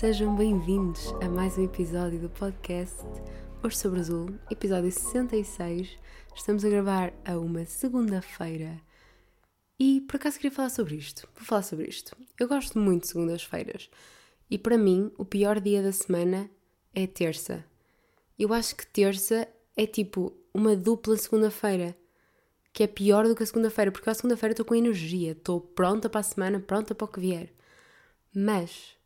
Sejam bem-vindos a mais um episódio do podcast Hoje sobre Azul, episódio 66. Estamos a gravar a uma segunda-feira e por acaso queria falar sobre isto. Vou falar sobre isto. Eu gosto muito de segundas-feiras e para mim o pior dia da semana é terça. Eu acho que terça é tipo uma dupla segunda-feira que é pior do que a segunda-feira, porque a segunda-feira estou com energia, estou pronta para a semana, pronta para o que vier. Mas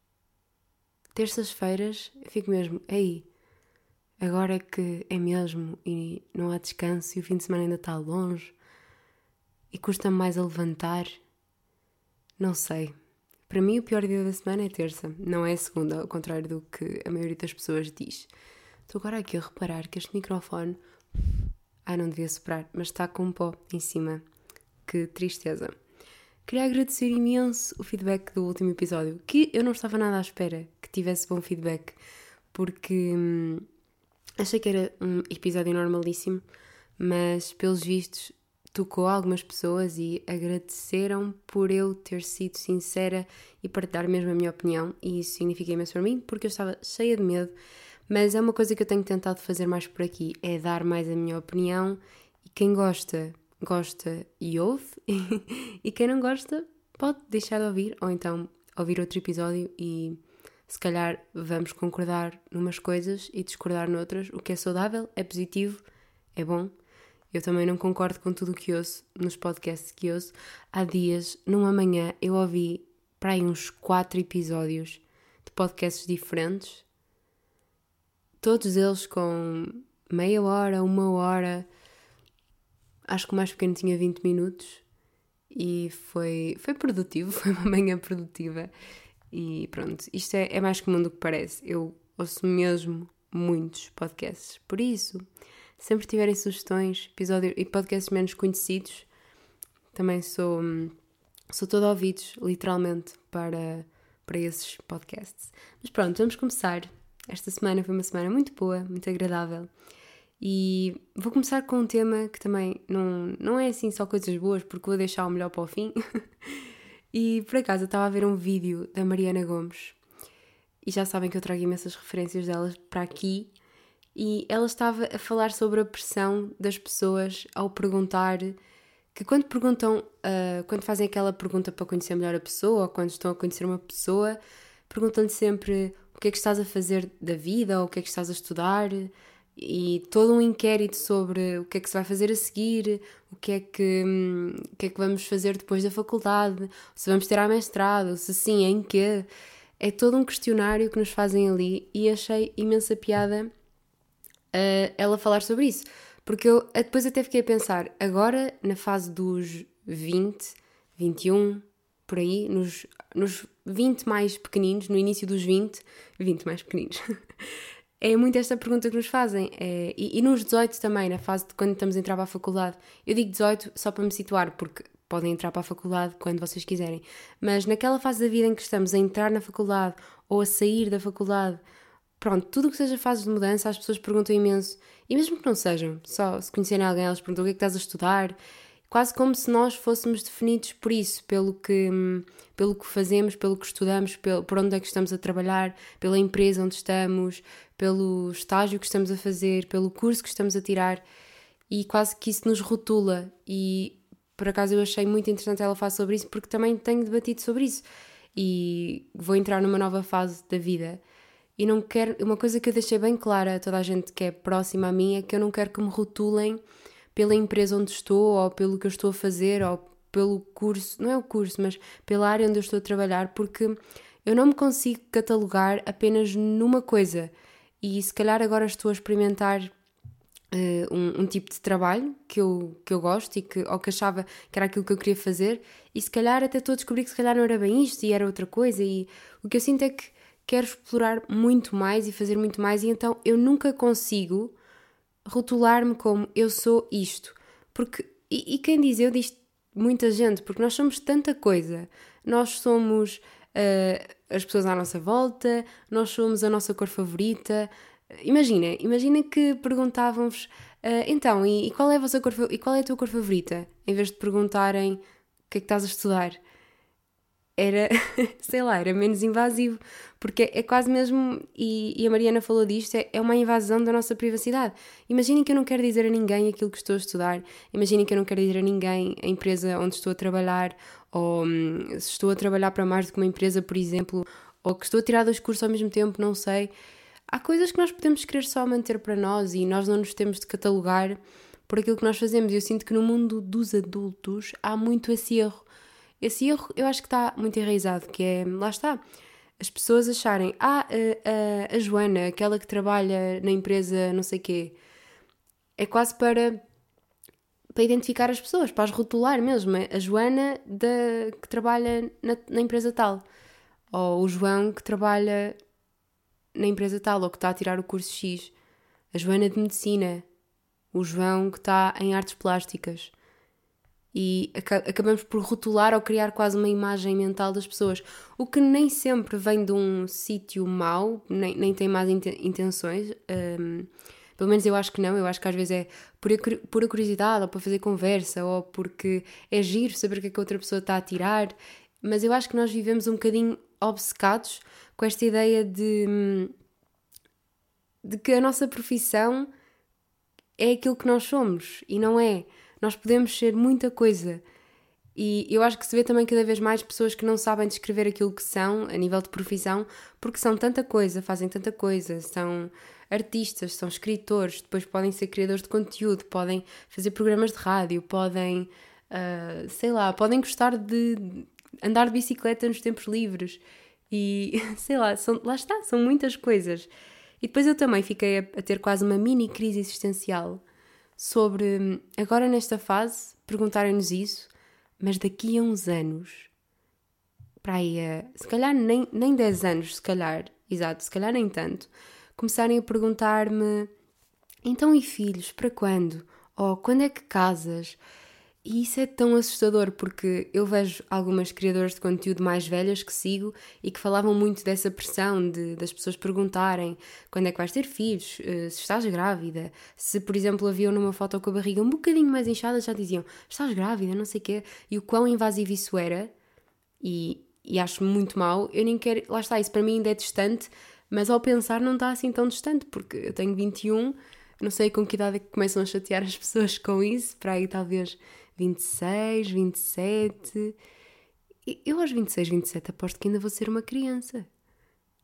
terças-feiras fico mesmo, aí, agora é que é mesmo e não há descanso e o fim de semana ainda está longe e custa-me mais a levantar. Não sei. Para mim, o pior dia da semana é terça, não é segunda, ao contrário do que a maioria das pessoas diz. Estou agora aqui a reparar que este microfone. Ai, não devia soprar, mas está com um pó em cima. Que tristeza. Queria agradecer imenso o feedback do último episódio, que eu não estava nada à espera que tivesse bom feedback, porque hum, achei que era um episódio normalíssimo, mas pelos vistos tocou algumas pessoas e agradeceram por eu ter sido sincera e partilhar mesmo a minha opinião, e isso significa imenso para mim, porque eu estava cheia de medo, mas é uma coisa que eu tenho tentado fazer mais por aqui, é dar mais a minha opinião, e quem gosta gosta e ouve, e quem não gosta pode deixar de ouvir, ou então ouvir outro episódio e se calhar vamos concordar numas coisas e discordar noutras. O que é saudável, é positivo, é bom. Eu também não concordo com tudo o que ouço nos podcasts que ouço. Há dias, numa manhã, eu ouvi para aí uns quatro episódios de podcasts diferentes, todos eles com meia hora, uma hora acho que o mais pequeno tinha 20 minutos e foi, foi produtivo, foi uma manhã produtiva. E pronto, isto é, é mais comum do que parece. Eu ouço mesmo muitos podcasts. Por isso, sempre tiverem sugestões episódio, e podcasts menos conhecidos, também sou, sou todo ouvidos, literalmente, para, para esses podcasts. Mas pronto, vamos começar. Esta semana foi uma semana muito boa, muito agradável. E vou começar com um tema que também não, não é assim só coisas boas, porque vou deixar o melhor para o fim. e por acaso eu estava a ver um vídeo da Mariana Gomes, e já sabem que eu trago imensas referências delas para aqui, e ela estava a falar sobre a pressão das pessoas ao perguntar que quando perguntam, uh, quando fazem aquela pergunta para conhecer melhor a pessoa, ou quando estão a conhecer uma pessoa, perguntam-lhe sempre o que é que estás a fazer da vida, ou o que é que estás a estudar, e todo um inquérito sobre o que é que se vai fazer a seguir, o que é que, hum, o que, é que vamos fazer depois da faculdade, se vamos ter a mestrado, se sim, em quê. É todo um questionário que nos fazem ali e achei imensa piada uh, ela falar sobre isso. Porque eu depois até fiquei a pensar, agora na fase dos 20, 21, por aí, nos, nos 20 mais pequeninos, no início dos 20, 20 mais pequeninos, é muito esta pergunta que nos fazem. É, e, e, nos 18 também, na fase de quando estamos a entrar para a faculdade. Eu digo 18 só para me situar, porque podem entrar para a faculdade quando vocês quiserem. Mas naquela fase da vida em que estamos a entrar na faculdade ou a sair da faculdade, pronto, tudo o que seja fase de mudança, as pessoas perguntam imenso. E mesmo que não sejam, só se conhecerem alguém, elas perguntam o que é que estás a estudar. Quase como se nós fôssemos definidos por isso, pelo que, pelo que fazemos, pelo que estudamos, pelo, por onde é que estamos a trabalhar, pela empresa onde estamos, pelo estágio que estamos a fazer, pelo curso que estamos a tirar e quase que isso nos rotula. E por acaso eu achei muito interessante ela falar sobre isso porque também tenho debatido sobre isso e vou entrar numa nova fase da vida. E não quero. Uma coisa que eu deixei bem clara a toda a gente que é próxima a mim é que eu não quero que me rotulem pela empresa onde estou, ou pelo que eu estou a fazer, ou pelo curso, não é o curso, mas pela área onde eu estou a trabalhar, porque eu não me consigo catalogar apenas numa coisa e se calhar agora estou a experimentar uh, um, um, tipo de trabalho que eu, que eu gosto e que, ou que achava que era aquilo que eu queria fazer, e se calhar até estou a descobrir que se calhar não era bem isto e era outra coisa, e o que eu sinto é que quero explorar muito mais e fazer muito mais, e então eu nunca consigo rotular-me como eu sou isto. Porque, e, e quem diz eu diz muita gente, porque nós somos tanta coisa. Nós somos uh, as pessoas à nossa volta, nós somos a nossa cor favorita. Imagina, imagina que perguntavam-vos uh, então, e, e, qual é a vossa cor e qual é a tua cor favorita? Em vez de perguntarem o que é que estás a estudar. era, sei lá, era menos invasivo, porque é quase mesmo, e, e a Mariana falou disto, é, é, uma invasão da nossa privacidade. Imaginem que eu não quero dizer a ninguém aquilo que estou a estudar, imaginem que eu não quero dizer a ninguém a empresa onde estou a trabalhar, ou hum, se estou a trabalhar para mais do que uma empresa, por exemplo, ou que estou a tirar dois cursos ao mesmo tempo, não sei. Há coisas que nós podemos querer só manter para nós e nós não nos temos de catalogar por aquilo que nós fazemos. Eu sinto que no mundo dos adultos há muito esse erro esse erro eu acho que está muito enraizado, que é, lá está, as pessoas acharem, ah, a, a, a Joana, aquela que trabalha na empresa não sei quê, é quase para, para identificar as pessoas, para as rotular mesmo. A Joana da, que trabalha na, na empresa tal, ou o João que trabalha na empresa tal, ou que está a tirar o curso X, a Joana de Medicina, o João que está em artes plásticas. E acabamos por rotular ou criar quase uma imagem mental das pessoas, o que nem sempre vem de um sítio mau, nem, nem tem más intenções. Um, pelo menos eu acho que não, eu acho que às vezes é pura curiosidade, ou para fazer conversa, ou porque é giro saber o que é que a outra pessoa está a tirar. Mas eu acho que nós vivemos um bocadinho obcecados com esta ideia de, de que a nossa profissão é aquilo que nós somos e não é. Nós podemos ser muita coisa. E eu acho que se vê também cada vez mais pessoas que não sabem descrever aquilo que são a nível de profissão, porque são tanta coisa, fazem tanta coisa, são artistas, são escritores, depois podem ser criadores de conteúdo, podem fazer programas de rádio, podem, uh, sei lá, podem gostar de andar de bicicleta nos tempos livres e sei lá, são, lá está, são muitas coisas. E depois eu também fiquei a, a ter quase uma mini crise existencial sobre agora nesta fase perguntarem-nos isso, mas daqui a uns anos, para aí, a, se calhar nem, nem 10 anos, se calhar, exato, se calhar nem tanto, começarem a perguntar-me então e filhos, para quando? Ou quando é que casas? E isso é tão assustador porque eu vejo algumas criadoras de conteúdo mais velhas que sigo e que falavam muito dessa pressão de, das pessoas perguntarem quando é que vais ter filhos, eh, se estás grávida, se por exemplo haviam numa foto com a barriga um bocadinho mais inchada já diziam estás grávida, não sei o quê, e o quão invasivo isso era, e, e acho muito mal, eu nem quero, lá está, isso para mim ainda é distante, mas ao pensar não está assim tão distante porque eu tenho 21, não sei com que idade é que começam a chatear as pessoas com isso, para aí talvez 26, 27. Eu aos 26, 27 aposto que ainda vou ser uma criança.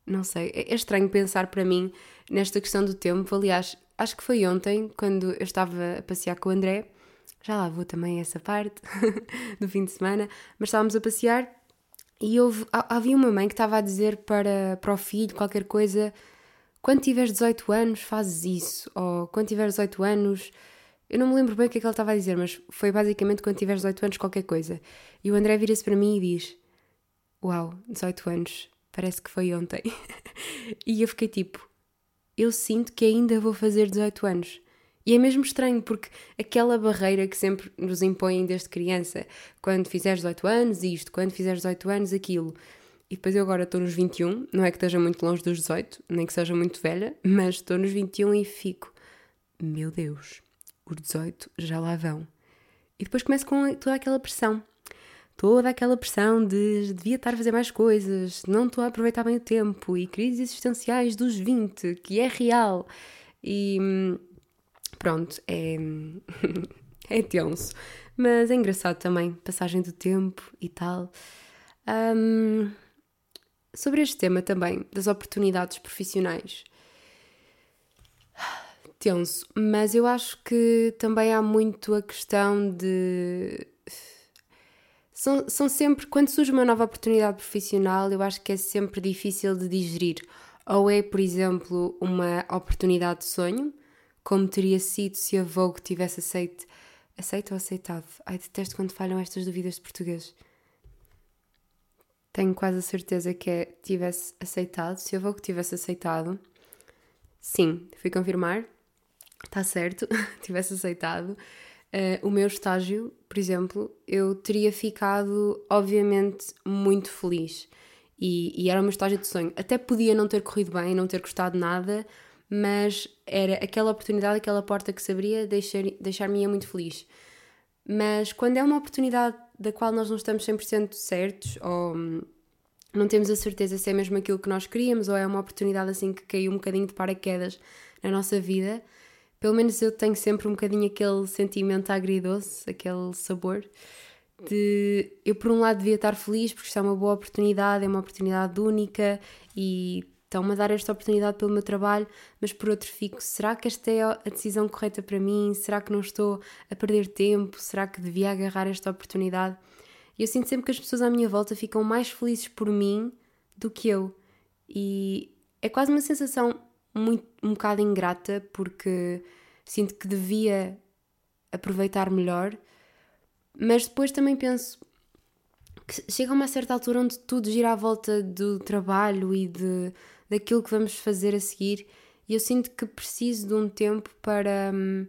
Não sei, é, é estranho pensar para mim nesta questão do tempo. Aliás, acho que foi ontem, quando eu estava a passear com o André, já lá vou também essa parte do fim de semana, mas estávamos a passear e houve, havia uma mãe que estava a dizer para, para o filho qualquer coisa: quando tiveres 18 anos, fazes isso, ou quando tiveres 18 anos, eu não me lembro bem o que é que ele estava a dizer, mas foi basicamente quando tiveres 18 anos qualquer coisa. E o André vira-se para mim e diz: Uau, 18 anos, parece que foi ontem. e eu fiquei tipo: Eu sinto que ainda vou fazer 18 anos. E é mesmo estranho, porque aquela barreira que sempre nos impõem desde criança, quando fizeres 18 anos, isto, quando fizeres 18 anos, aquilo. E depois eu agora estou nos 21, não é que esteja muito longe dos 18, nem que seja muito velha, mas estou nos 21 e fico: Meu Deus, os 18 já lá vão. E depois começo com toda aquela pressão. Toda aquela pressão de devia estar a fazer mais coisas, não estou a aproveitar bem o tempo, e crises existenciais dos 20, que é real. E pronto, é, é tenso. Mas é engraçado também, passagem do tempo e tal. Um, sobre este tema também, das oportunidades profissionais tenso, mas eu acho que também há muito a questão de. São, são sempre. Quando surge uma nova oportunidade profissional, eu acho que é sempre difícil de digerir. Ou é, por exemplo, uma oportunidade de sonho, como teria sido se a Vogue tivesse aceito. Aceito ou aceitado? Ai, detesto quando falham estas dúvidas de português. Tenho quase a certeza que é tivesse aceitado. Se a Vogue tivesse aceitado, sim, fui confirmar está certo, tivesse aceitado, uh, o meu estágio, por exemplo, eu teria ficado, obviamente, muito feliz. E, e, era o meu estágio de sonho. Até podia não ter corrido bem, não ter gostado nada, mas era aquela oportunidade, aquela porta que se abria, deixar-me ia muito feliz. Mas quando é uma oportunidade da qual nós não estamos 100% certos ou não temos a certeza se é mesmo aquilo que nós queríamos ou é uma oportunidade assim que caiu um bocadinho de paraquedas na nossa vida, pelo menos eu tenho sempre um bocadinho aquele sentimento agridoce, aquele sabor de eu por um lado devia estar feliz porque isto é uma boa oportunidade, é uma oportunidade única e estão-me a dar esta oportunidade pelo meu trabalho, mas por outro fico, será que esta é a decisão correta para mim? Será que não estou a perder tempo? Será que devia agarrar esta oportunidade? E eu sinto sempre que as pessoas à minha volta ficam mais felizes por mim do que eu. E é quase uma sensação muito, um bocado ingrata, porque sinto que devia aproveitar melhor, mas depois também penso que chega uma certa altura onde tudo gira à volta do trabalho e de daquilo que vamos fazer a seguir e eu sinto que preciso de um tempo para hum,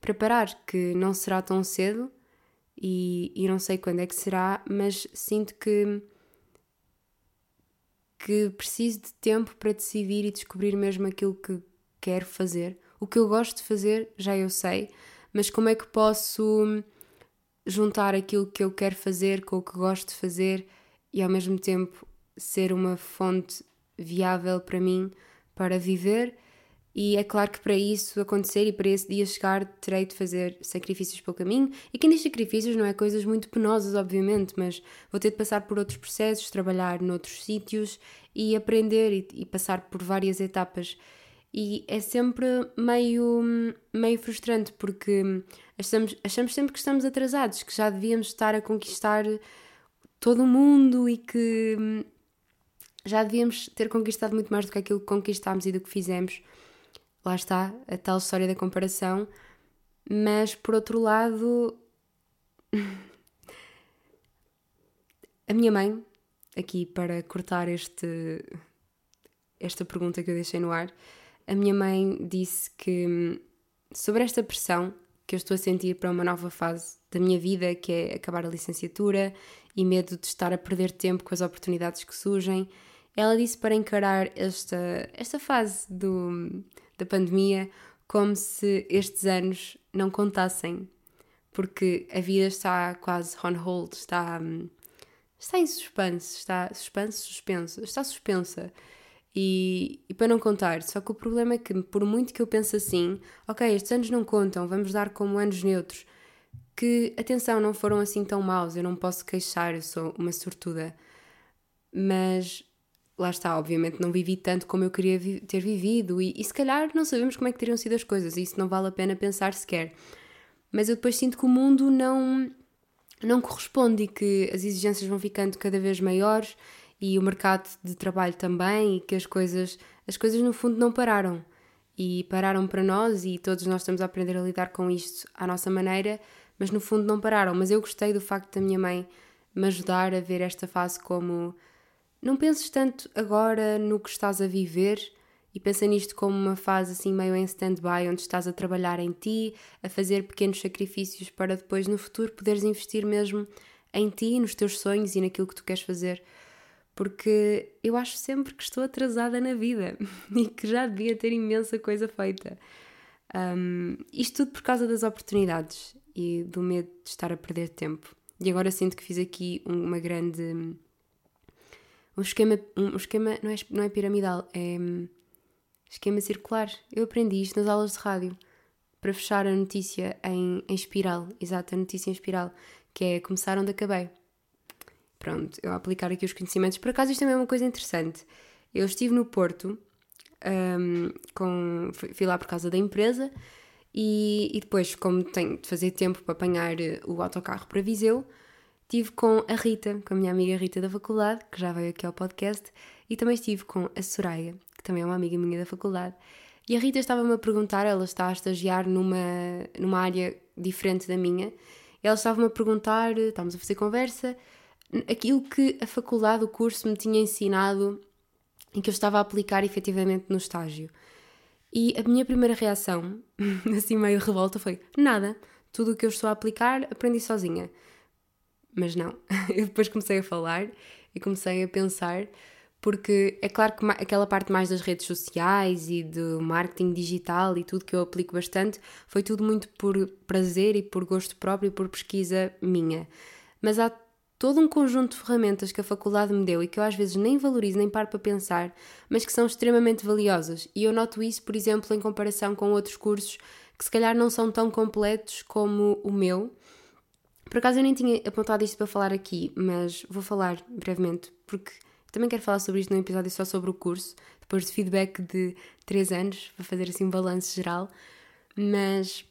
preparar, que não será tão cedo e, e não sei quando é que será, mas sinto que que preciso de tempo para decidir e descobrir mesmo aquilo que quero fazer. O que eu gosto de fazer, já eu sei, mas como é que posso juntar aquilo que eu quero fazer com o que gosto de fazer e ao mesmo tempo ser uma fonte viável para mim para viver. E é claro que para isso acontecer e para esse dia chegar, terei de fazer sacrifícios pelo caminho. E quem diz sacrifícios não é coisas muito penosas, obviamente, mas vou ter de passar por outros processos, trabalhar noutros sítios e aprender e, e passar por várias etapas. E é sempre meio, meio frustrante porque achamos, achamos sempre que estamos atrasados, que já devíamos estar a conquistar todo o mundo e que já devíamos ter conquistado muito mais do que aquilo que conquistámos e do que fizemos. Lá está a tal história da comparação, mas por outro lado, a minha mãe, aqui para cortar este, esta pergunta que eu deixei no ar, a minha mãe disse que sobre esta pressão que eu estou a sentir para uma nova fase da minha vida, que é acabar a licenciatura e medo de estar a perder tempo com as oportunidades que surgem ela disse para encarar esta, esta fase do, da pandemia como se estes anos não contassem, porque a vida está quase on hold, está, está em suspense, está suspense, suspenso, está suspensa. E, e, para não contar, só que o problema é que, por muito que eu pense assim, ok, estes anos não contam, vamos dar como anos neutros, que, atenção, não foram assim tão maus, eu não posso queixar, eu sou uma sortuda. Mas lá está, obviamente não vivi tanto como eu queria vi ter vivido e, e, se calhar não sabemos como é que teriam sido as coisas e isso não vale a pena pensar sequer. Mas eu depois sinto que o mundo não, não corresponde e que as exigências vão ficando cada vez maiores e o mercado de trabalho também e que as coisas, as coisas no fundo não pararam. E pararam para nós e todos nós estamos a aprender a lidar com isto à nossa maneira, mas no fundo não pararam. Mas eu gostei do facto da minha mãe me ajudar a ver esta fase como não penses tanto agora no que estás a viver e pensa nisto como uma fase assim meio em stand-by, onde estás a trabalhar em ti, a fazer pequenos sacrifícios para depois no futuro poderes investir mesmo em ti, nos teus sonhos e naquilo que tu queres fazer. Porque eu acho sempre que estou atrasada na vida e que já devia ter imensa coisa feita. Um, isto tudo por causa das oportunidades e do medo de estar a perder tempo. E agora sinto que fiz aqui uma grande um esquema, um esquema não, é, não é piramidal, é hum, esquema circular. Eu aprendi isto nas aulas de rádio para fechar a notícia em, em espiral, exato, a notícia em espiral, que é começar onde acabei. Pronto, eu vou aplicar aqui os conhecimentos. Por acaso, isto também é uma coisa interessante. Eu estive no Porto, um, com, fui lá por causa da empresa, e, e, depois, como tenho de fazer tempo para apanhar o autocarro para Viseu, Estive com a Rita, com a minha amiga Rita da faculdade, que já veio aqui ao podcast, e também estive com a Soraya, que também é uma amiga minha da faculdade. E a Rita estava-me a perguntar, ela está a estagiar numa, numa área diferente da minha, e ela estava-me a perguntar, estávamos a fazer conversa, aquilo que a faculdade, o curso me tinha ensinado e que eu estava a aplicar efetivamente no estágio. E a minha primeira reação, assim meio revolta, foi: nada, tudo o que eu estou a aplicar aprendi sozinha. Mas não, eu depois comecei a falar e comecei a pensar, porque é claro que aquela parte mais das redes sociais e do marketing digital e tudo que eu aplico bastante foi tudo muito por prazer e por gosto próprio e por pesquisa minha. Mas há todo um conjunto de ferramentas que a faculdade me deu e que eu às vezes nem valorizo nem paro para pensar, mas que são extremamente valiosas. E eu noto isso, por exemplo, em comparação com outros cursos que se calhar não são tão completos como o meu. Por acaso eu nem tinha apontado isto para falar aqui, mas vou falar brevemente, porque também quero falar sobre isto num episódio só sobre o curso, depois de feedback de 3 anos, para fazer assim um balanço geral. Mas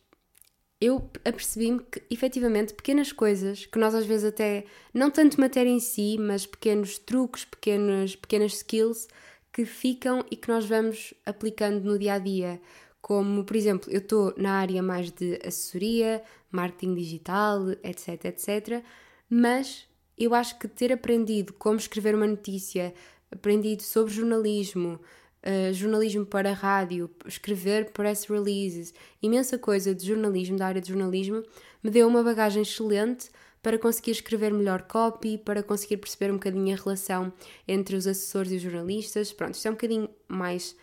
eu apercebi-me que, efetivamente, pequenas coisas, que nós às vezes até, não tanto matéria em si, mas pequenos truques, pequenos, pequenas skills que ficam e que nós vamos aplicando no dia a dia. Como, por exemplo, eu estou na área mais de assessoria, marketing digital, etc, etc. Mas eu acho que ter aprendido como escrever uma notícia, aprendido sobre jornalismo, uh, jornalismo para rádio, escrever press releases, imensa coisa de jornalismo, da área de jornalismo, me deu uma bagagem excelente para conseguir escrever melhor copy, para conseguir perceber um bocadinho a relação entre os assessores e os jornalistas. Pronto, isto é um bocadinho mais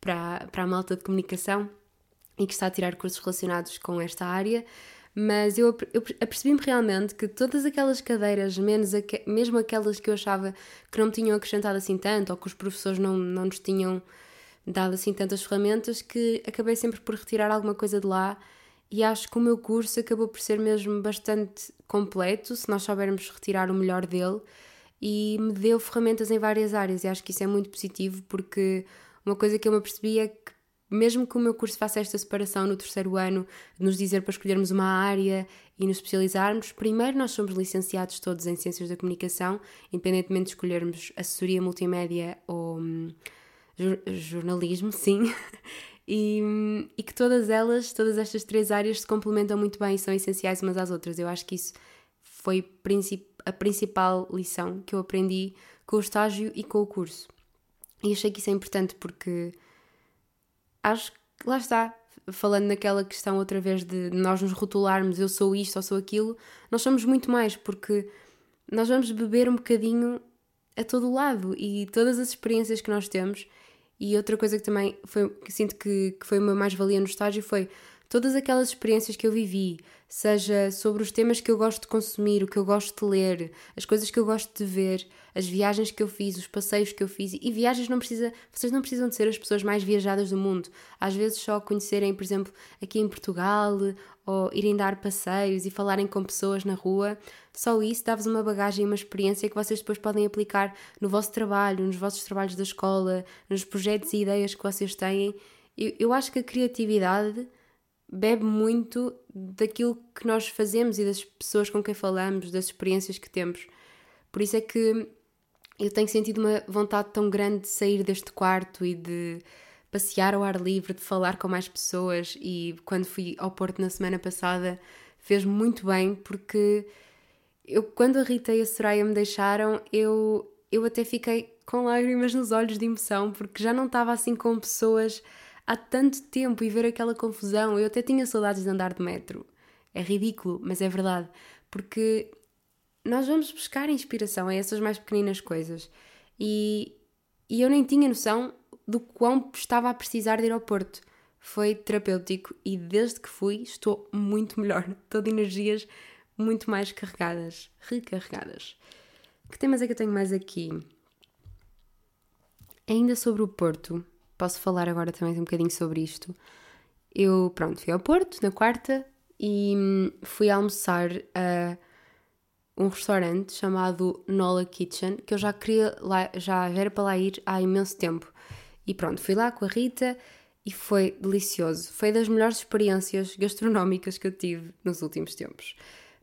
para, para a malta de comunicação e que está a tirar cursos relacionados com esta área mas eu, eu apercebi-me realmente que todas aquelas cadeiras, menos aqu mesmo aquelas que eu achava que não me tinham acrescentado assim tanto, ou que os professores não, não nos tinham dado assim tantas ferramentas, que acabei sempre por retirar alguma coisa de lá e acho que o meu curso acabou por ser mesmo bastante completo, se nós soubermos retirar o melhor dele, e me deu ferramentas em várias áreas, e acho que isso é muito positivo, porque uma coisa que eu me apercebi é que mesmo que o meu curso faça esta separação no terceiro ano, nos dizer para escolhermos uma área e nos especializarmos, primeiro nós somos licenciados todos em Ciências da Comunicação, independentemente de escolhermos assessoria multimédia ou hum, jornalismo, sim. e, e que todas elas, todas estas três áreas se complementam muito bem e são essenciais umas às outras. Eu acho que isso foi a principal lição que eu aprendi com o estágio e com o curso. E achei que isso é importante porque acho que lá está, falando naquela questão outra vez de nós nos rotularmos eu sou isto ou sou aquilo, nós somos muito mais, porque nós vamos beber um bocadinho a todo lado e todas as experiências que nós temos. E outra coisa que também foi, que sinto que, que foi uma mais-valia no estágio foi todas aquelas experiências que eu vivi, seja sobre os temas que eu gosto de consumir, o que eu gosto de ler, as coisas que eu gosto de ver, as viagens que eu fiz, os passeios que eu fiz. E viagens não precisa, vocês não precisam de ser as pessoas mais viajadas do mundo. Às vezes só conhecerem, por exemplo, aqui em Portugal, ou irem dar passeios e falarem com pessoas na rua, só isso dá-vos uma bagagem e uma experiência que vocês depois podem aplicar no vosso trabalho, nos vossos trabalhos da escola, nos projetos e ideias que vocês têm. Eu, eu acho que a criatividade bebe muito daquilo que nós fazemos e das pessoas com quem falamos, das experiências que temos. Por isso é que eu tenho sentido uma vontade tão grande de sair deste quarto e de passear ao ar livre, de falar com mais pessoas. E quando fui ao Porto na semana passada, fez muito bem, porque eu, quando a Rita e a Soraya me deixaram, eu, eu até fiquei com lágrimas nos olhos de emoção, porque já não estava assim com pessoas há tanto tempo e ver aquela confusão. Eu até tinha saudades de andar de metro. É ridículo, mas é verdade. Porque nós vamos buscar inspiração a essas mais pequeninas coisas. E, e eu nem tinha noção do quão estava a precisar de ir ao Porto. Foi terapêutico e desde que fui estou muito melhor. Estou de energias muito mais carregadas, recarregadas. Que temas é que eu tenho mais aqui? Ainda sobre o Porto, posso falar agora também um bocadinho sobre isto. Eu, pronto, fui ao Porto na quarta e hum, fui almoçar a um restaurante chamado Nola Kitchen, que eu já queria lá, já era para lá ir há imenso tempo. E pronto, fui lá com a Rita e foi delicioso. Foi das melhores experiências gastronómicas que eu tive nos últimos tempos.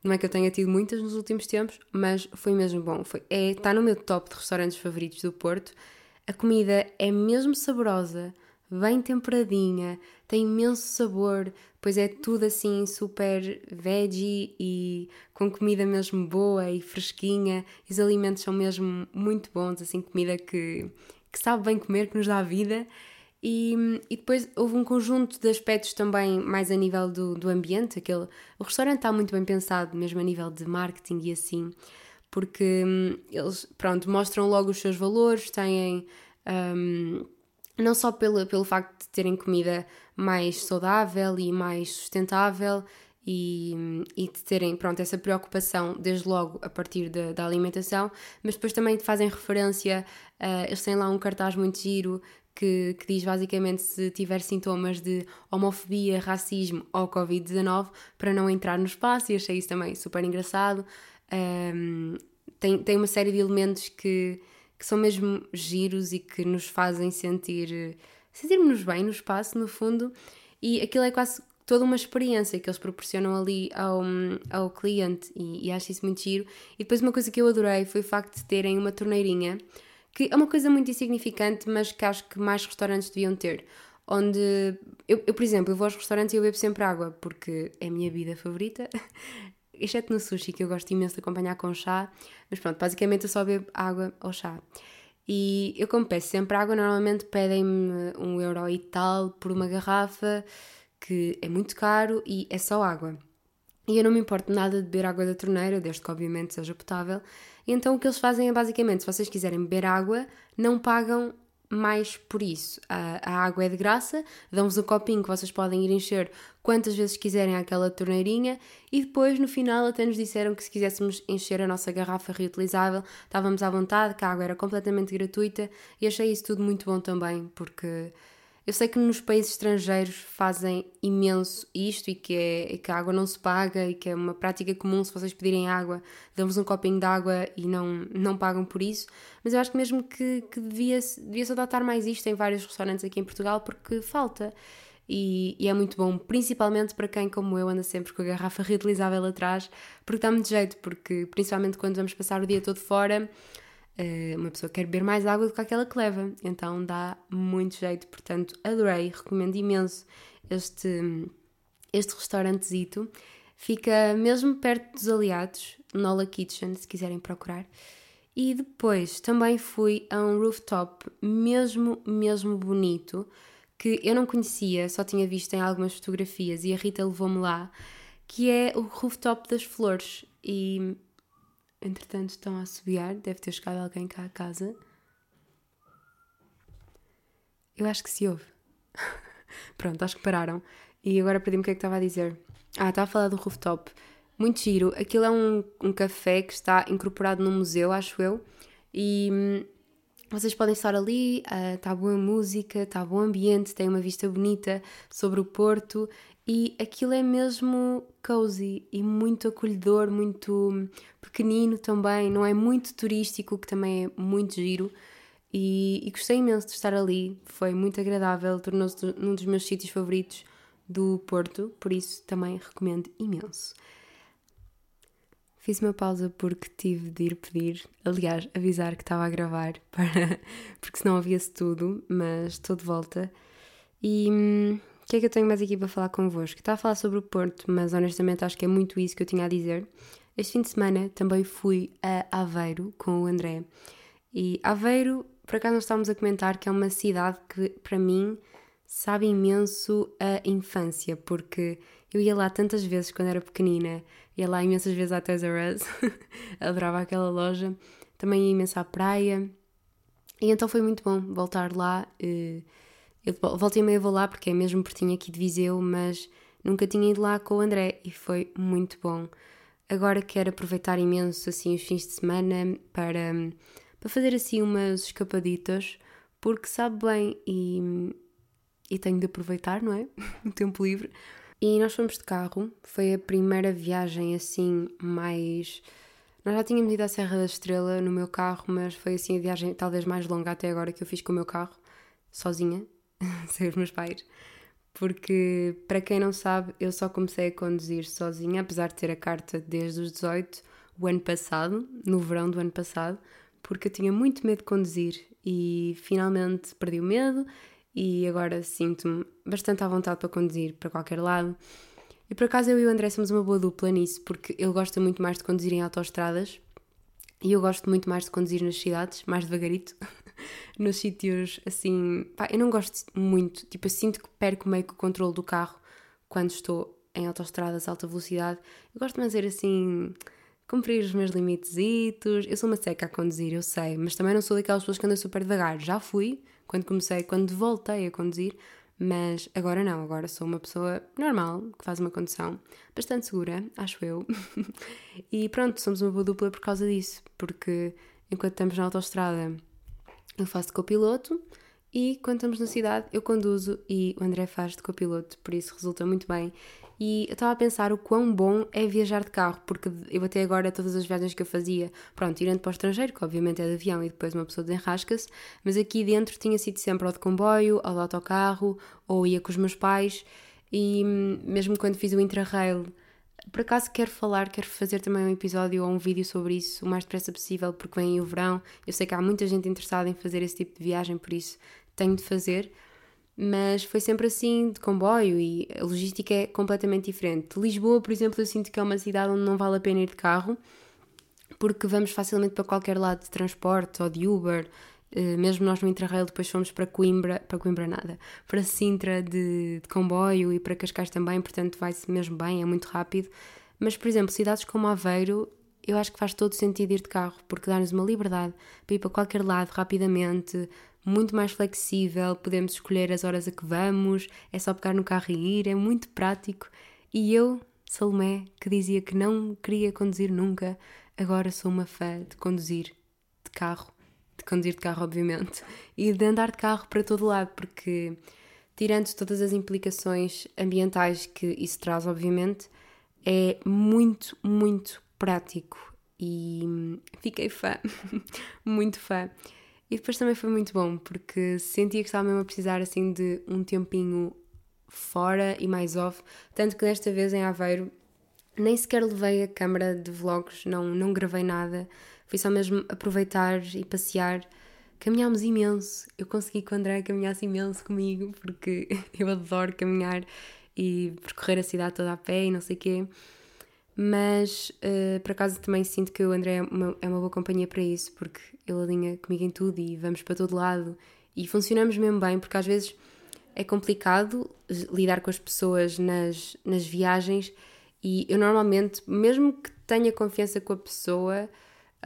Não é que eu tenha tido muitas nos últimos tempos, mas foi mesmo bom. Foi, é, está no meu top de restaurantes favoritos do Porto a comida é mesmo saborosa, bem temperadinha, tem imenso sabor, pois é tudo assim super veggie e com comida mesmo boa e fresquinha. Os alimentos são mesmo muito bons, assim, comida que, que sabe bem comer, que nos dá vida. E, e depois houve um conjunto de aspectos também mais a nível do, do ambiente. Aquele, o restaurante está muito bem pensado, mesmo a nível de marketing e assim porque hum, eles, pronto, mostram logo os seus valores, têm. Um, não só pelo, pelo facto de terem comida mais saudável e mais sustentável e, e de terem pronto, essa preocupação desde logo a partir de, da alimentação, mas depois também fazem referência, uh, eles têm lá um cartaz muito giro que, que, diz basicamente se tiver sintomas de homofobia, racismo ou Covid-19 para não entrar no espaço e achei isso também super engraçado. Um, tem, tem uma série de elementos que, que são mesmo giros e que nos fazem sentir sentirmos-nos bem no espaço, no fundo, e aquilo é quase toda uma experiência que eles proporcionam ali ao, ao cliente e, e acho isso muito giro. E depois uma coisa que eu adorei foi o facto de terem uma torneirinha, que é uma coisa muito insignificante, mas que acho que mais restaurantes deviam ter. Onde eu, eu por exemplo, eu vou aos restaurantes e eu bebo sempre água, porque é a minha vida favorita. Exceto no sushi, que eu gosto imenso de acompanhar com chá. Mas pronto, basicamente eu só bebo água ou chá. E eu, como peço sempre água, normalmente pedem-me um euro e tal por uma garrafa, que é muito caro e é só água. E eu não me importo nada de beber água da torneira, desde que obviamente seja potável. E então o que eles fazem é basicamente, se vocês quiserem beber água, não pagam mais por isso. A, a água é de graça, dão-vos um copinho que vocês podem ir encher quantas vezes quiserem àquela torneirinha e depois no final até nos disseram que se quiséssemos encher a nossa garrafa reutilizável estávamos à vontade, que a água era completamente gratuita e achei isso tudo muito bom também porque eu sei que nos países estrangeiros fazem imenso isto e que, é, que a água não se paga e que é uma prática comum se vocês pedirem água, dão-vos um copinho de água e não, não pagam por isso. Mas eu acho que mesmo que, que devia-se devia adotar mais isto em vários restaurantes aqui em Portugal porque falta. E, e, é muito bom, principalmente para quem, como eu, anda sempre com a garrafa reutilizável atrás, porque dá muito jeito, porque principalmente quando vamos passar o dia todo fora uma pessoa quer beber mais água do que aquela que leva, então dá muito jeito. Portanto, adorei, recomendo imenso este, este restaurantezito. Fica mesmo perto dos aliados, Nola Kitchen, se quiserem procurar. E depois também fui a um rooftop mesmo, mesmo bonito, que eu não conhecia, só tinha visto em algumas fotografias e a Rita levou-me lá, que é o rooftop das flores. E Entretanto, estão a assobiar, deve ter chegado alguém cá a casa. Eu acho que se ouve. Pronto, acho que pararam. E agora perdi-me o que é que estava a dizer. Ah, estava a falar do rooftop. Muito giro. Aquilo é um, um café que está incorporado num museu, acho eu. E hum, vocês podem estar ali, está ah, uh, boa música, está bom ambiente, tem uma vista bonita sobre o Porto e aquilo é mesmo cozy e muito acolhedor, muito pequenino também, não é muito turístico, que também é muito giro. E, e gostei imenso de estar ali, foi muito agradável, tornou-se um dos meus sítios favoritos do Porto, por isso também recomendo imenso. Fiz uma pausa porque tive de ir pedir, aliás, avisar que estava a gravar, para, porque senão ouvia-se tudo, mas estou de volta. E hum, o que é que eu tenho mais aqui para falar convosco? Estava a falar sobre o Porto, mas honestamente acho que é muito isso que eu tinha a dizer. Este fim de semana também fui a Aveiro com o André. E Aveiro, por acaso nós estávamos a comentar que é uma cidade que para mim sabe imenso a infância, porque eu ia lá tantas vezes quando era pequenina, ia lá imensas vezes à Toys R Us, adorava aquela loja, também ia imenso à praia, e então foi muito bom voltar lá. Uh, eu voltei meia vou lá porque é mesmo pertinho aqui de Viseu, mas nunca tinha ido lá com o André e foi muito bom. Agora quero aproveitar imenso assim os fins de semana para, para fazer assim umas escapaditas, porque sabe bem e, e tenho de aproveitar, não é? o tempo livre. E nós fomos de carro, foi a primeira viagem assim mais. Nós já tínhamos ido à Serra da Estrela no meu carro, mas foi assim a viagem talvez mais longa até agora que eu fiz com o meu carro, sozinha, sem os meus pais, porque para quem não sabe, eu só comecei a conduzir sozinha, apesar de ter a carta desde os 18, o ano passado, no verão do ano passado, porque eu tinha muito medo de conduzir e finalmente perdi o medo e agora sinto-me bastante à vontade para conduzir para qualquer lado. E por acaso eu e o André somos uma boa dupla nisso, porque ele gosta muito mais de conduzir em autoestradas e eu gosto muito mais de conduzir nas cidades, mais devagarito. nos sítios assim. Pá, eu não gosto muito, tipo, eu sinto que perco meio que o controle do carro quando estou em autoestradas alta velocidade. Eu gosto de fazer assim cumprir os meus limitesitos. Eu sou uma seca a conduzir, eu sei, mas também não sou daquelas pessoas que andam super devagar. Já fui, quando comecei, quando voltei a conduzir, mas agora não, agora sou uma pessoa normal, que faz uma condução bastante segura, acho eu. e pronto, somos uma boa dupla por causa disso, porque enquanto estamos na autostrada eu faço de copiloto e quando estamos na cidade eu conduzo e o André faz de copiloto, por isso resulta muito bem. E eu estava a pensar o quão bom é viajar de carro, porque eu até agora, todas as viagens que eu fazia, pronto, irando para o estrangeiro, que obviamente é de avião e depois uma pessoa desenrasca-se, mas aqui dentro tinha sido sempre ou de comboio, ou de autocarro, ou ia com os meus pais, e mesmo quando fiz o Interrail, por acaso quero falar, quero fazer também um episódio ou um vídeo sobre isso o mais depressa possível, porque vem o verão. Eu sei que há muita gente interessada em fazer esse tipo de viagem, por isso tenho de fazer mas foi sempre assim de comboio e a logística é completamente diferente. Lisboa, por exemplo, eu sinto que é uma cidade onde não vale a pena ir de carro, porque vamos facilmente para qualquer lado de transporte ou de Uber. Eh, mesmo nós no Interrail depois fomos para Coimbra, para Coimbra nada, para Sintra de, de comboio e para Cascais também, portanto vai-se mesmo bem, é muito rápido. Mas, por exemplo, cidades como Aveiro, eu acho que faz todo sentido ir de carro, porque dá-nos uma liberdade para ir para qualquer lado rapidamente, muito mais flexível, podemos escolher as horas a que vamos, é só pegar no carro e ir, é muito prático. E eu, Salomé, que dizia que não queria conduzir nunca, agora sou uma fã de conduzir de carro, de conduzir de carro, obviamente, e de andar de carro para todo lado, porque tirando todas as implicações ambientais que isso traz, obviamente, é muito, muito prático e fiquei fã, muito fã. E depois também foi muito bom, porque sentia que estava mesmo a precisar assim de um tempinho fora e mais off. Tanto que desta vez em Aveiro nem sequer levei a câmera de vlogs, não, não gravei nada. Fui só mesmo aproveitar e passear. Caminhámos imenso. Eu consegui que o André caminhasse imenso comigo, porque eu adoro caminhar e percorrer a cidade toda a pé e não sei o quê mas uh, por acaso também sinto que o André é uma, é uma boa companhia para isso, porque ele alinha comigo em tudo e vamos para todo lado e funcionamos mesmo bem, porque às vezes é complicado lidar com as pessoas nas, nas viagens e eu normalmente, mesmo que tenha confiança com a pessoa,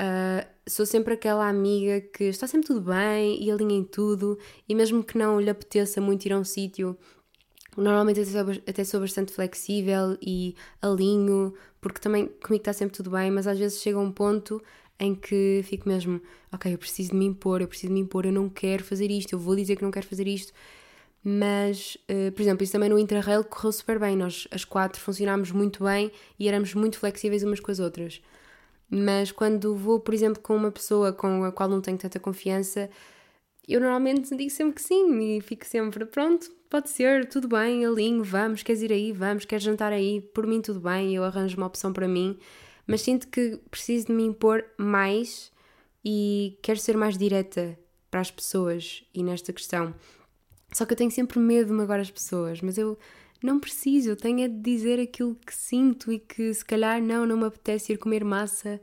uh, sou sempre aquela amiga que está sempre tudo bem e alinha em tudo e mesmo que não lhe apeteça muito ir a um sítio Normalmente até sou, até sou bastante flexível e alinho, porque também comigo está sempre tudo bem, mas às vezes chega um ponto em que fico mesmo, ok, eu preciso de me impor, eu preciso de me impor, eu não quero fazer isto, eu vou dizer que não quero fazer isto. Mas, uh, por exemplo, isso também no Interrail correu super bem. Nós, as quatro, funcionámos muito bem e éramos muito flexíveis umas com as outras. Mas quando vou, por exemplo, com uma pessoa com a qual não tenho tanta confiança, eu normalmente digo sempre que sim e fico sempre, pronto, pode ser, tudo bem, alinho, vamos, queres ir aí, vamos, queres jantar aí, por mim tudo bem, eu arranjo uma opção para mim, mas sinto que preciso de me impor mais e quero ser mais direta para as pessoas e nesta questão. Só que eu tenho sempre medo de magoar as pessoas, mas eu não preciso, tenho é de dizer aquilo que sinto e que se calhar não, não me apetece ir comer massa,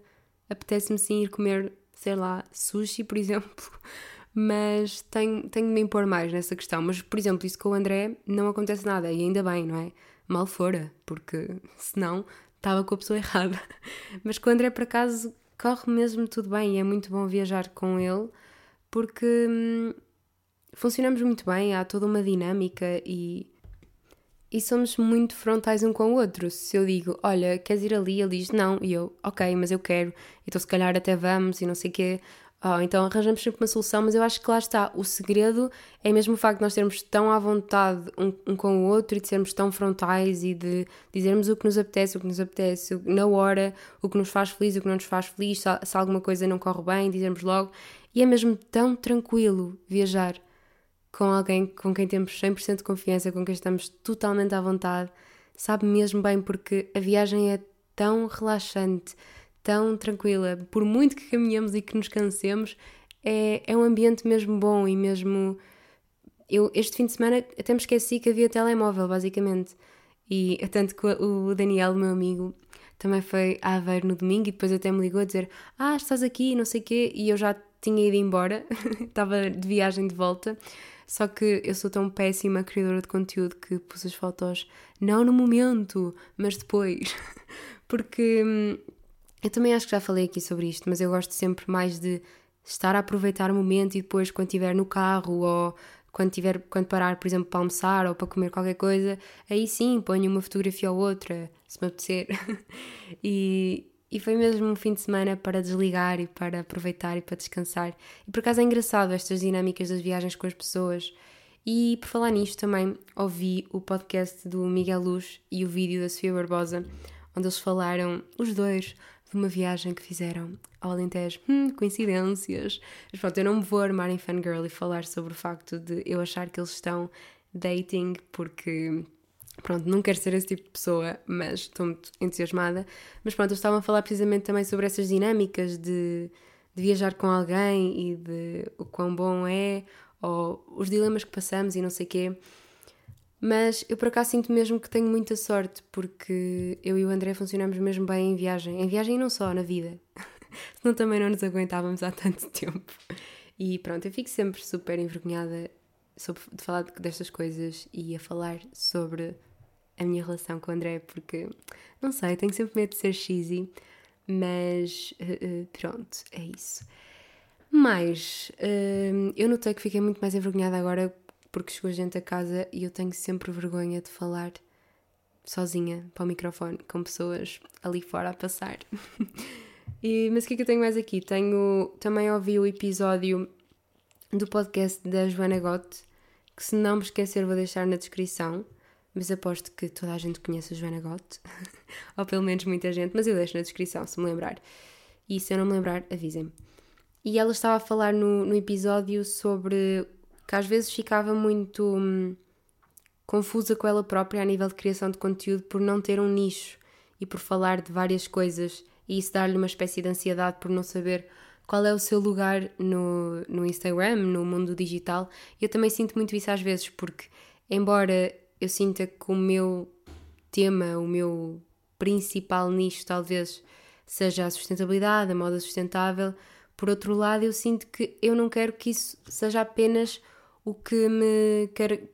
apetece-me sim ir comer, sei lá, sushi, por exemplo mas tenho, tenho de me impor mais nessa questão. Mas, por exemplo, isso com o André não acontece nada, e ainda bem, não é? Mal fora, porque senão estava com a pessoa errada. Mas com o André, por acaso, corre mesmo tudo bem e é muito bom viajar com ele, porque hum, funcionamos muito bem, há toda uma dinâmica e. E somos muito frontais um com o outro. Se eu digo, olha, queres ir ali? Ele diz, não. E eu, ok, mas eu quero. Então se calhar até vamos e não sei o quê. Oh, então arranjamos sempre uma solução, mas eu acho que lá está. O segredo é mesmo o facto de nós termos tão à vontade um, um, com o outro e de sermos tão frontais e de dizermos o que nos apetece, o que nos apetece na hora, o que nos faz feliz, o que não nos faz feliz, se, se alguma coisa não corre bem, dizermos logo. E é mesmo tão tranquilo viajar com alguém com quem temos 100% de confiança, com quem estamos totalmente à vontade. Sabe mesmo bem porque a viagem é tão relaxante tão tranquila. Por muito que caminhamos e que nos cansemos, é, é um ambiente mesmo bom e mesmo. Eu, este fim de semana até me esqueci que havia telemóvel, basicamente. E tanto que o Daniel, meu amigo, também foi a Aveiro no domingo e depois até me ligou a dizer: Ah, estás aqui, não sei o quê, e eu já tinha ido embora, estava de viagem de volta. Só que eu sou tão péssima criadora de conteúdo que pus as fotos não no momento, mas depois. Porque hum, Eu também acho que já falei aqui sobre isto, mas eu gosto sempre mais de estar a aproveitar o momento e depois, quando estiver no carro ou quando, tiver, quando parar, por exemplo, para almoçar ou para comer qualquer coisa, aí sim ponho uma fotografia ou outra, se me apetecer. e, e foi mesmo um fim de semana para desligar e para aproveitar e para descansar. E por acaso é engraçado estas dinâmicas das viagens com as pessoas. E por falar nisto também ouvi o podcast do Miguel Luz e o vídeo da Sofia Barbosa, onde eles falaram, os dois, de uma viagem que fizeram ao Alentejo. Hum, coincidências. Mas pronto, eu não me vou armar em fangirl e falar sobre o facto de eu achar que eles estão dating, porque Pronto, não quero ser esse tipo de pessoa, mas estou muito entusiasmada. Mas pronto, eles estavam a falar precisamente também sobre essas dinâmicas de, de viajar com alguém e de o quão bom é, ou os dilemas que passamos e não sei quê. Mas eu por acaso sinto mesmo que tenho muita sorte, porque eu e o André funcionamos mesmo bem em viagem. Em viagem e não só, na vida. Senão também não nos aguentávamos há tanto tempo. E pronto, eu fico sempre super envergonhada sobre, de falar destas coisas e a falar sobre a minha relação com o André, porque não sei, tenho sempre medo de ser cheesy, mas uh, pronto, é isso. Mas uh, eu notei que fiquei muito mais envergonhada agora porque chegou gente a casa e eu tenho sempre vergonha de falar sozinha para o microfone com pessoas ali fora a passar. e, mas o que é que eu tenho mais aqui? Tenho também ouvi o episódio do podcast da Joana Gotti, que se não me esquecer vou deixar na descrição mas aposto que toda a gente conhece a Joana Gotti, ou pelo menos muita gente, mas eu deixo na descrição se me lembrar. E se eu não me lembrar, avisem-me. E ela estava a falar no, no episódio sobre que às vezes ficava muito hum, confusa com ela própria a nível de criação de conteúdo por não ter um nicho e por falar de várias coisas e isso dar-lhe uma espécie de ansiedade por não saber qual é o seu lugar no, no Instagram, no mundo digital. Eu também sinto muito isso às vezes, porque, embora eu sinto que o meu tema, o meu principal nicho talvez seja a sustentabilidade, a moda sustentável. Por outro lado, eu sinto que eu não quero que isso seja apenas o que me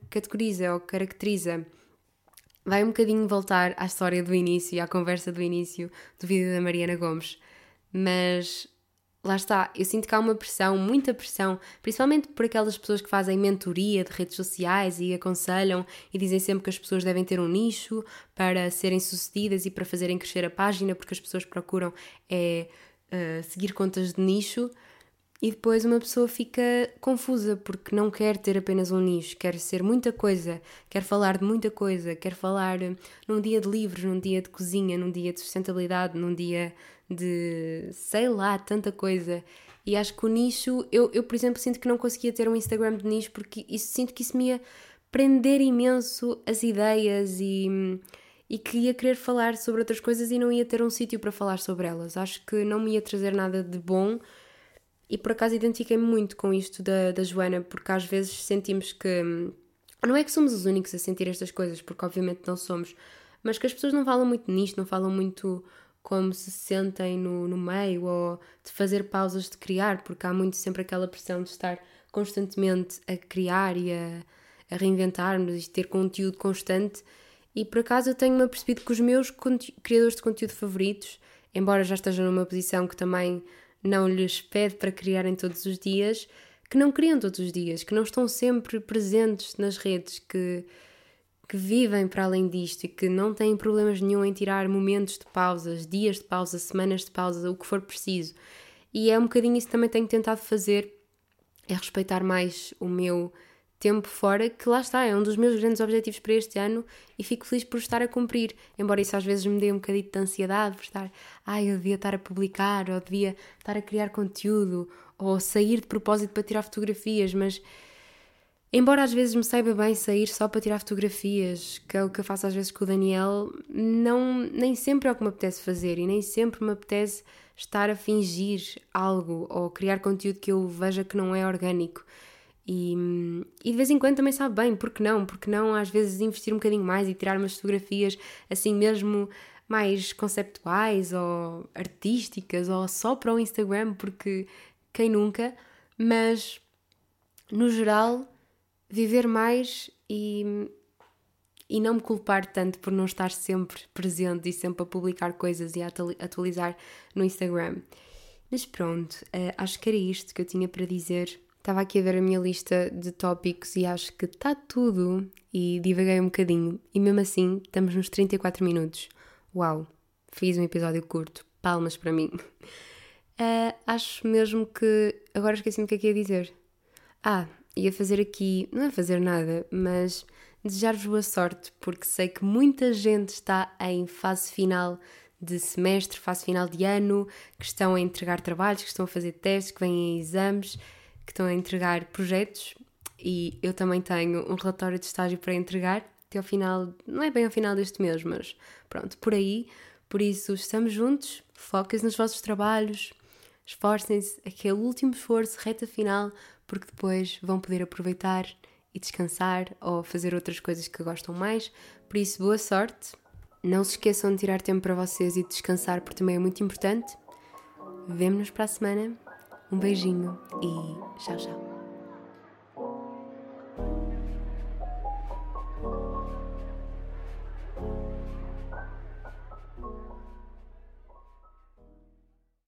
categoriza ou caracteriza. Vai um bocadinho voltar à história do início, à conversa do início do vídeo da Mariana Gomes, mas lá está, eu sinto que há uma pressão, muita pressão, principalmente por aquelas pessoas que fazem mentoria de redes sociais e aconselham e dizem sempre que as pessoas devem ter um nicho para serem sucedidas e para fazerem crescer a página, porque as pessoas procuram é, uh, seguir contas de nicho. E depois uma pessoa fica confusa porque não quer ter apenas um nicho, quer ser muita coisa, quer falar de muita coisa, quer falar num dia de livros, num dia de cozinha, num dia de sustentabilidade, num dia de sei lá, tanta coisa. E acho que o nicho, eu, eu por exemplo, sinto que não conseguia ter um Instagram de nicho porque isso, sinto que isso me ia prender imenso as ideias e, e que ia querer falar sobre outras coisas e não ia ter um sítio para falar sobre elas. Acho que não me ia trazer nada de bom e por acaso identifiquei-me muito com isto da, da Joana, porque às vezes sentimos que. Não é que somos os únicos a sentir estas coisas, porque obviamente não somos, mas que as pessoas não falam muito nisto, não falam muito como se sentem no, no meio ou de fazer pausas de criar, porque há muito sempre aquela pressão de estar constantemente a criar e a, a reinventar-nos e ter conteúdo constante. E por acaso eu tenho-me apercebido que os meus criadores de conteúdo favoritos, embora já estejam numa posição que também não lhes pede para criarem todos os dias, que não criam todos os dias, que não estão sempre presentes nas redes, que que vivem para além disto e que não têm problemas nenhum em tirar momentos de pausas, dias de pausa, semanas de pausa, o que for preciso. E é um bocadinho isso que também tenho tentado fazer, é respeitar mais o meu tempo fora, que lá está, é um dos meus grandes objetivos para este ano e fico feliz por estar a cumprir, embora isso às vezes me dê um bocadinho de ansiedade por estar, ai, eu devia estar a publicar, ou devia estar a criar conteúdo, ou sair de propósito para tirar fotografias, mas Embora às vezes me saiba bem sair só para tirar fotografias, que é o que eu faço às vezes com o Daniel, não, nem sempre é o que me apetece fazer e nem sempre me apetece estar a fingir algo ou criar conteúdo que eu veja que não é orgânico. E, e de vez em quando também sabe bem, porque não? Porque não às vezes investir um bocadinho mais e tirar umas fotografias assim mesmo mais conceptuais ou artísticas ou só para o Instagram, porque quem nunca, mas no geral viver mais e e não me culpar tanto por não estar sempre presente e sempre a publicar coisas e a atualizar no Instagram. Mas pronto, uh, acho que era isto que eu tinha para dizer. Estava aqui a ver a minha lista de tópicos e acho que está tudo e divaguei um bocadinho. E mesmo assim, estamos nos 34 minutos. Uau, fiz um episódio curto. Palmas para mim. Uh, acho mesmo que. Agora esqueci-me o que é que ia dizer. Ah, ia fazer aqui. Não é fazer nada, mas desejar-vos boa sorte, porque sei que muita gente está em fase final de semestre, fase final de ano, que estão a entregar trabalhos, que estão a fazer testes, que vêm em exames, que estão a entregar projetos e eu também tenho um relatório de estágio para entregar até ao final, não é bem ao final deste mês, mas pronto, por aí. Por isso, estamos juntos, foquem nos vossos trabalhos, esforcem-se, aquele último esforço, reta final, porque depois vão poder aproveitar e descansar ou fazer outras coisas que gostam mais. Por isso, boa sorte não se esqueçam de tirar tempo para vocês e de descansar, porque também é muito importante. Vemo-nos para a semana. Um beijinho e tchau, tchau.